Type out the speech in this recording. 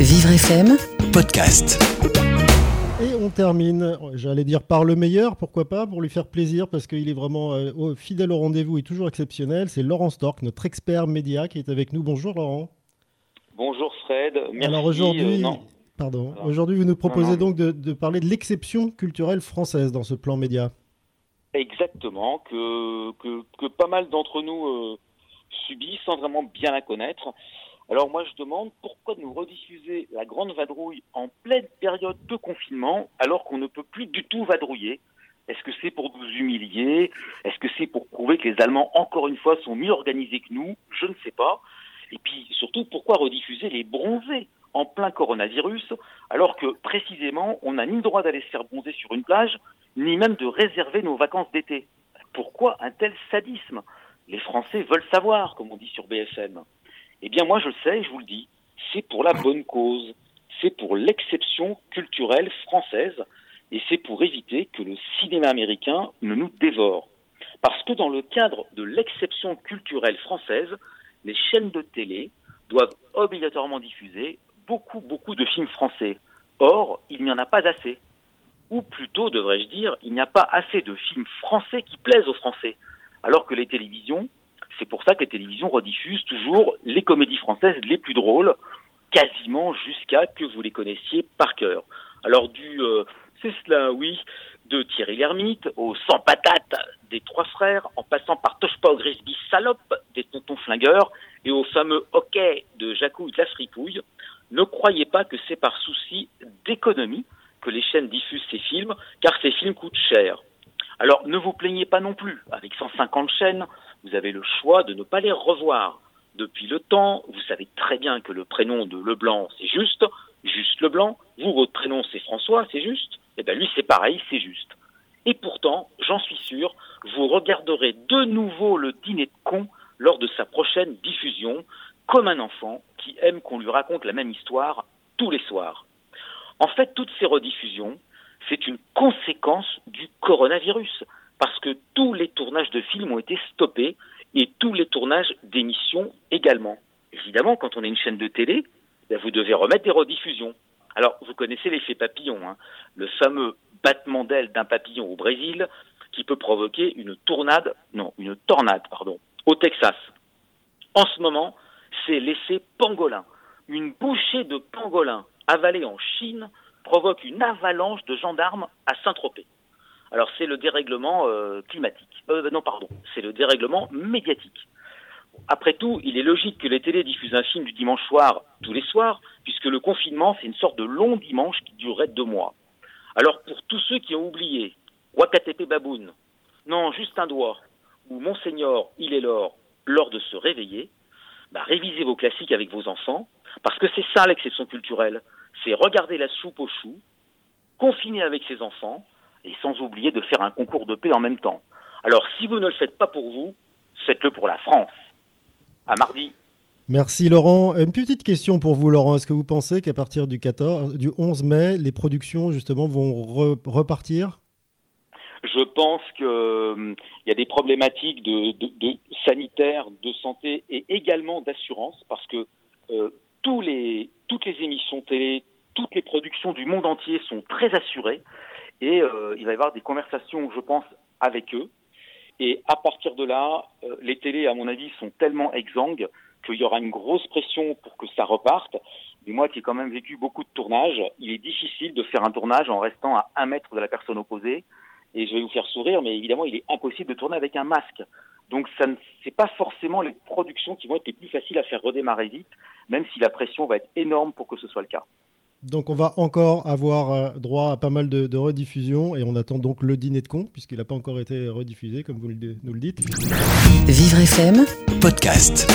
Vivre FM, podcast. Et on termine, j'allais dire par le meilleur, pourquoi pas, pour lui faire plaisir, parce qu'il est vraiment euh, fidèle au rendez-vous et toujours exceptionnel. C'est Laurent Stork, notre expert média, qui est avec nous. Bonjour Laurent. Bonjour Fred, merci. Alors aujourd'hui, euh, pardon, Alors, aujourd'hui vous nous proposez non. donc de, de parler de l'exception culturelle française dans ce plan média. Exactement, que, que, que pas mal d'entre nous euh, subissent sans vraiment bien la connaître. Alors moi je demande pourquoi nous rediffuser la grande vadrouille en pleine période de confinement alors qu'on ne peut plus du tout vadrouiller? Est-ce que c'est pour nous humilier? Est-ce que c'est pour prouver que les Allemands encore une fois sont mieux organisés que nous? Je ne sais pas. Et puis surtout pourquoi rediffuser les bronzés en plein coronavirus alors que précisément on n'a ni le droit d'aller se faire bronzer sur une plage ni même de réserver nos vacances d'été? Pourquoi un tel sadisme? Les Français veulent savoir, comme on dit sur BFM. Eh bien, moi, je le sais, je vous le dis, c'est pour la bonne cause. C'est pour l'exception culturelle française et c'est pour éviter que le cinéma américain ne nous dévore. Parce que dans le cadre de l'exception culturelle française, les chaînes de télé doivent obligatoirement diffuser beaucoup, beaucoup de films français. Or, il n'y en a pas assez ou plutôt, devrais-je dire, il n'y a pas assez de films français qui plaisent aux Français. Alors que les télévisions, c'est pour ça que les télévisions rediffusent toujours les comédies françaises les plus drôles, quasiment jusqu'à que vous les connaissiez par cœur. Alors du, euh, c'est cela, oui, de Thierry Lhermitte au Sans Patate des Trois Frères, en passant par Touche pas au Grisby Salope des Tontons Flingueurs et au fameux Hockey de Jacouille de la Fripouille, ne croyez pas que c'est par souci d'économie que les chaînes diffusent ces films, car ces films coûtent cher. Alors ne vous plaignez pas non plus, avec 150 chaînes, vous avez le choix de ne pas les revoir. Depuis le temps, vous savez très bien que le prénom de Leblanc, c'est juste, juste Leblanc, vous, votre prénom, c'est François, c'est juste, et bien lui, c'est pareil, c'est juste. Et pourtant, j'en suis sûr, vous regarderez de nouveau le dîner de con lors de sa prochaine diffusion, comme un enfant qui aime qu'on lui raconte la même histoire tous les soirs. En fait, toutes ces rediffusions, c'est une conséquence du coronavirus, parce que tous les tournages de films ont été stoppés et tous les tournages d'émissions également. Évidemment, quand on est une chaîne de télé, ben, vous devez remettre des rediffusions. Alors, vous connaissez l'effet papillon, hein, le fameux battement d'aile d'un papillon au Brésil qui peut provoquer une non, une tornade, pardon, au Texas. En ce moment, c'est l'effet pangolin. Une bouchée de pangolin avalée en Chine provoque une avalanche de gendarmes à Saint-Tropez. Alors c'est le dérèglement euh, climatique. Euh, non, pardon, c'est le dérèglement médiatique. Après tout, il est logique que les télés diffusent un film du dimanche soir tous les soirs, puisque le confinement, c'est une sorte de long dimanche qui durerait deux mois. Alors pour tous ceux qui ont oublié Wakatepe Baboun, non, juste un doigt, ou Monseigneur, il est l'or, lors de se réveiller, bah, révisez vos classiques avec vos enfants, parce que c'est ça l'exception culturelle. C'est regarder la soupe aux choux, confiner avec ses enfants, et sans oublier de faire un concours de paix en même temps. Alors si vous ne le faites pas pour vous, faites-le pour la France. À mardi. Merci Laurent. Une petite question pour vous Laurent. Est-ce que vous pensez qu'à partir du 14, du 11 mai, les productions justement vont re- repartir? Je pense qu'il y a des problématiques de, de, de sanitaires, de santé et également d'assurance, parce que euh, tous les, toutes les émissions télé, toutes les productions du monde entier sont très assurées, et euh, il va y avoir des conversations, je pense, avec eux. Et à partir de là, euh, les télés, à mon avis, sont tellement exsangues qu'il y aura une grosse pression pour que ça reparte. Mais moi qui ai quand même vécu beaucoup de tournages, il est difficile de faire un tournage en restant à un mètre de la personne opposée. Et je vais vous faire sourire, mais évidemment, il est impossible de tourner avec un masque. Donc, ça ne, c'est pas forcément les productions qui vont être les plus faciles à faire redémarrer vite, même si la pression va être énorme pour que ce soit le cas. Donc on va encore avoir euh, droit à pas mal de, de rediffusions et on attend donc le dîner de con puisqu'il n'a pas encore été rediffusé comme vous le- nous le dites. Vivre FM, podcast.